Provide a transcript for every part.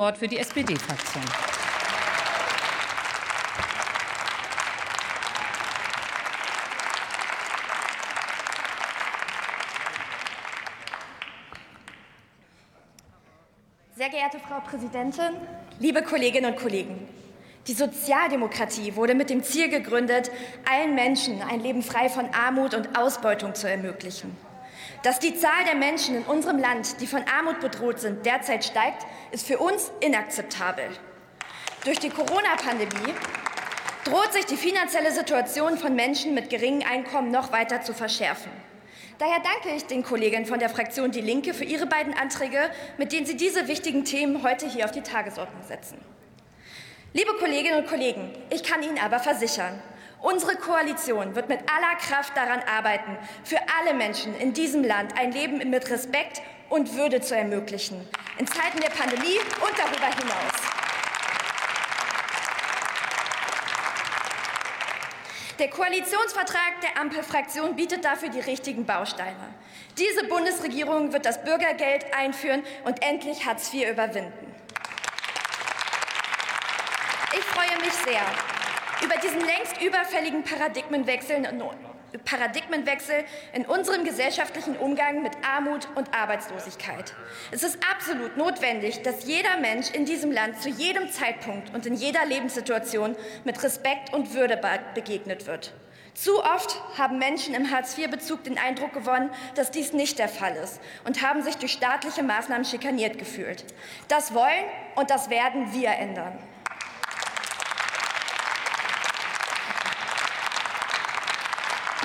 Wort für die SPD-Fraktion. Sehr geehrte Frau Präsidentin, liebe Kolleginnen und Kollegen! Die Sozialdemokratie wurde mit dem Ziel gegründet, allen Menschen ein Leben frei von Armut und Ausbeutung zu ermöglichen. Dass die Zahl der Menschen in unserem Land, die von Armut bedroht sind, derzeit steigt, ist für uns inakzeptabel. Durch die Corona-Pandemie droht sich die finanzielle Situation von Menschen mit geringen Einkommen noch weiter zu verschärfen. Daher danke ich den Kollegen von der Fraktion Die Linke für ihre beiden Anträge, mit denen sie diese wichtigen Themen heute hier auf die Tagesordnung setzen. Liebe Kolleginnen und Kollegen, ich kann Ihnen aber versichern, Unsere Koalition wird mit aller Kraft daran arbeiten, für alle Menschen in diesem Land ein Leben mit Respekt und Würde zu ermöglichen, in Zeiten der Pandemie und darüber hinaus. Der Koalitionsvertrag der Ampelfraktion bietet dafür die richtigen Bausteine. Diese Bundesregierung wird das Bürgergeld einführen und endlich Hartz IV überwinden. Ich freue mich sehr, über diesen längst überfälligen Paradigmenwechsel Paradigmenwechsel in unserem gesellschaftlichen Umgang mit Armut und Arbeitslosigkeit. Es ist absolut notwendig, dass jeder Mensch in diesem Land zu jedem Zeitpunkt und in jeder Lebenssituation mit Respekt und Würde begegnet wird. Zu oft haben Menschen im Hartz-IV-Bezug den Eindruck gewonnen, dass dies nicht der Fall ist und haben sich durch staatliche Maßnahmen schikaniert gefühlt. Das wollen und das werden wir ändern.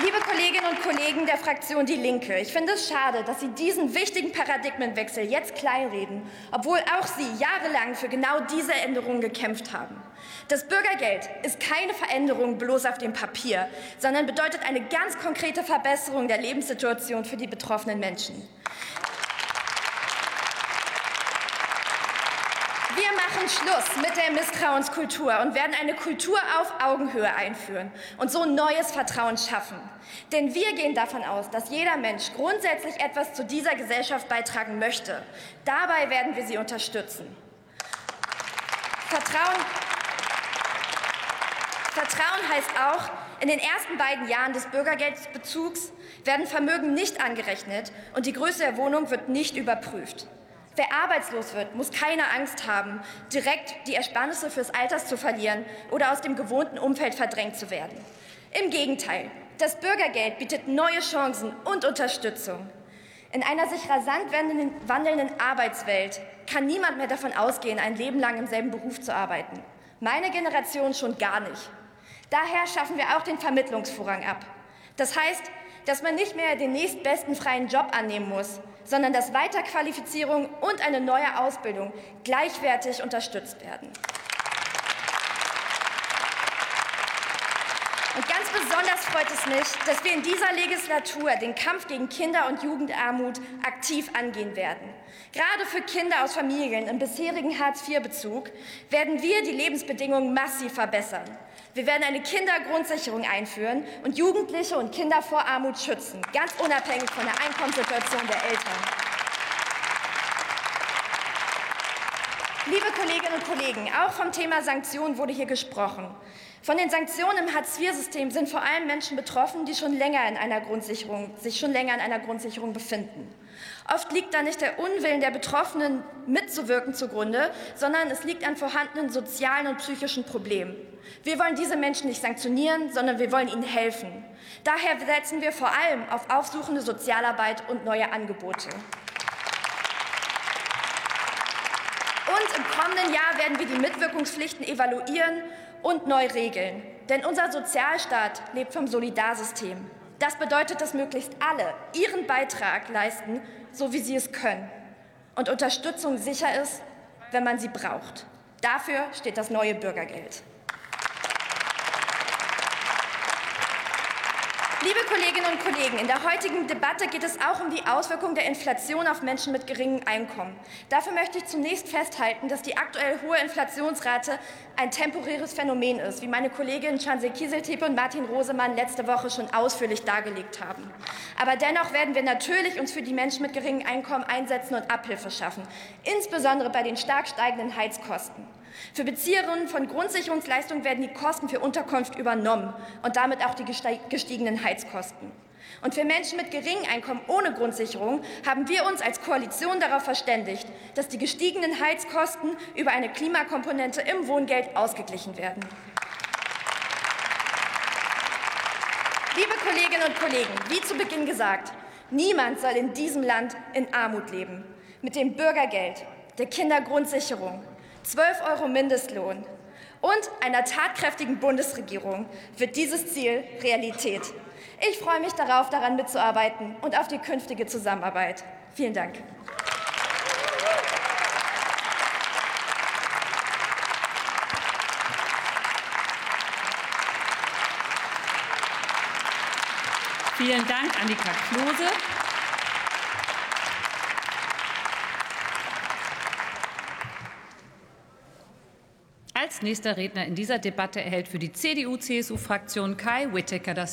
Liebe Kolleginnen und Kollegen der Fraktion Die Linke, ich finde es schade, dass Sie diesen wichtigen Paradigmenwechsel jetzt kleinreden, obwohl auch Sie jahrelang für genau diese Änderungen gekämpft haben. Das Bürgergeld ist keine Veränderung bloß auf dem Papier, sondern bedeutet eine ganz konkrete Verbesserung der Lebenssituation für die betroffenen Menschen. Wir machen Schluss mit der Misstrauenskultur und werden eine Kultur auf Augenhöhe einführen und so neues Vertrauen schaffen. Denn wir gehen davon aus, dass jeder Mensch grundsätzlich etwas zu dieser Gesellschaft beitragen möchte. Dabei werden wir sie unterstützen. Vertrauen, Vertrauen heißt auch, in den ersten beiden Jahren des Bürgergeldbezugs werden Vermögen nicht angerechnet und die Größe der Wohnung wird nicht überprüft. Wer arbeitslos wird, muss keine Angst haben, direkt die Ersparnisse fürs Alters zu verlieren oder aus dem gewohnten Umfeld verdrängt zu werden. Im Gegenteil, das Bürgergeld bietet neue Chancen und Unterstützung. In einer sich rasant wandelnden Arbeitswelt kann niemand mehr davon ausgehen, ein Leben lang im selben Beruf zu arbeiten. Meine Generation schon gar nicht. Daher schaffen wir auch den Vermittlungsvorrang ab. Das heißt, dass man nicht mehr den nächstbesten freien Job annehmen muss, sondern dass Weiterqualifizierung und eine neue Ausbildung gleichwertig unterstützt werden. Und ganz besonders freut es mich, dass wir in dieser Legislatur den Kampf gegen Kinder- und Jugendarmut aktiv angehen werden. Gerade für Kinder aus Familien im bisherigen Hartz-IV-Bezug werden wir die Lebensbedingungen massiv verbessern. Wir werden eine Kindergrundsicherung einführen und Jugendliche und Kinder vor Armut schützen, ganz unabhängig von der Einkommenssituation der Eltern. Liebe Kolleginnen und Kollegen, auch vom Thema Sanktionen wurde hier gesprochen. Von den Sanktionen im Hartz-IV-System sind vor allem Menschen betroffen, die schon länger in einer Grundsicherung, sich schon länger in einer Grundsicherung befinden. Oft liegt da nicht der Unwillen der Betroffenen mitzuwirken zugrunde, sondern es liegt an vorhandenen sozialen und psychischen Problemen. Wir wollen diese Menschen nicht sanktionieren, sondern wir wollen ihnen helfen. Daher setzen wir vor allem auf aufsuchende Sozialarbeit und neue Angebote. Und im kommenden Jahr werden wir die Mitwirkungspflichten evaluieren und neu regeln. Denn unser Sozialstaat lebt vom Solidarsystem. Das bedeutet, dass möglichst alle ihren Beitrag leisten, so wie sie es können. Und Unterstützung sicher ist, wenn man sie braucht. Dafür steht das neue Bürgergeld. Liebe Kolleginnen und Kollegen, in der heutigen Debatte geht es auch um die Auswirkungen der Inflation auf Menschen mit geringem Einkommen. Dafür möchte ich zunächst festhalten, dass die aktuell hohe Inflationsrate ein temporäres Phänomen ist, wie meine Kolleginnen Chansey Kieseltepe und Martin Rosemann letzte Woche schon ausführlich dargelegt haben. Aber dennoch werden wir natürlich uns für die Menschen mit geringem Einkommen einsetzen und Abhilfe schaffen, insbesondere bei den stark steigenden Heizkosten. Für Bezieherinnen von Grundsicherungsleistungen werden die Kosten für Unterkunft übernommen und damit auch die gestiegenen Heizkosten. Und für Menschen mit geringem Einkommen ohne Grundsicherung haben wir uns als Koalition darauf verständigt, dass die gestiegenen Heizkosten über eine Klimakomponente im Wohngeld ausgeglichen werden. Liebe Kolleginnen und Kollegen, wie zu Beginn gesagt, niemand soll in diesem Land in Armut leben. Mit dem Bürgergeld, der Kindergrundsicherung, 12 Euro Mindestlohn und einer tatkräftigen Bundesregierung wird dieses Ziel Realität. Ich freue mich darauf, daran mitzuarbeiten und auf die künftige Zusammenarbeit. Vielen Dank. Vielen Dank, Annika Klose. Als nächster Redner in dieser Debatte erhält für die CDU-CSU-Fraktion Kai Whittaker das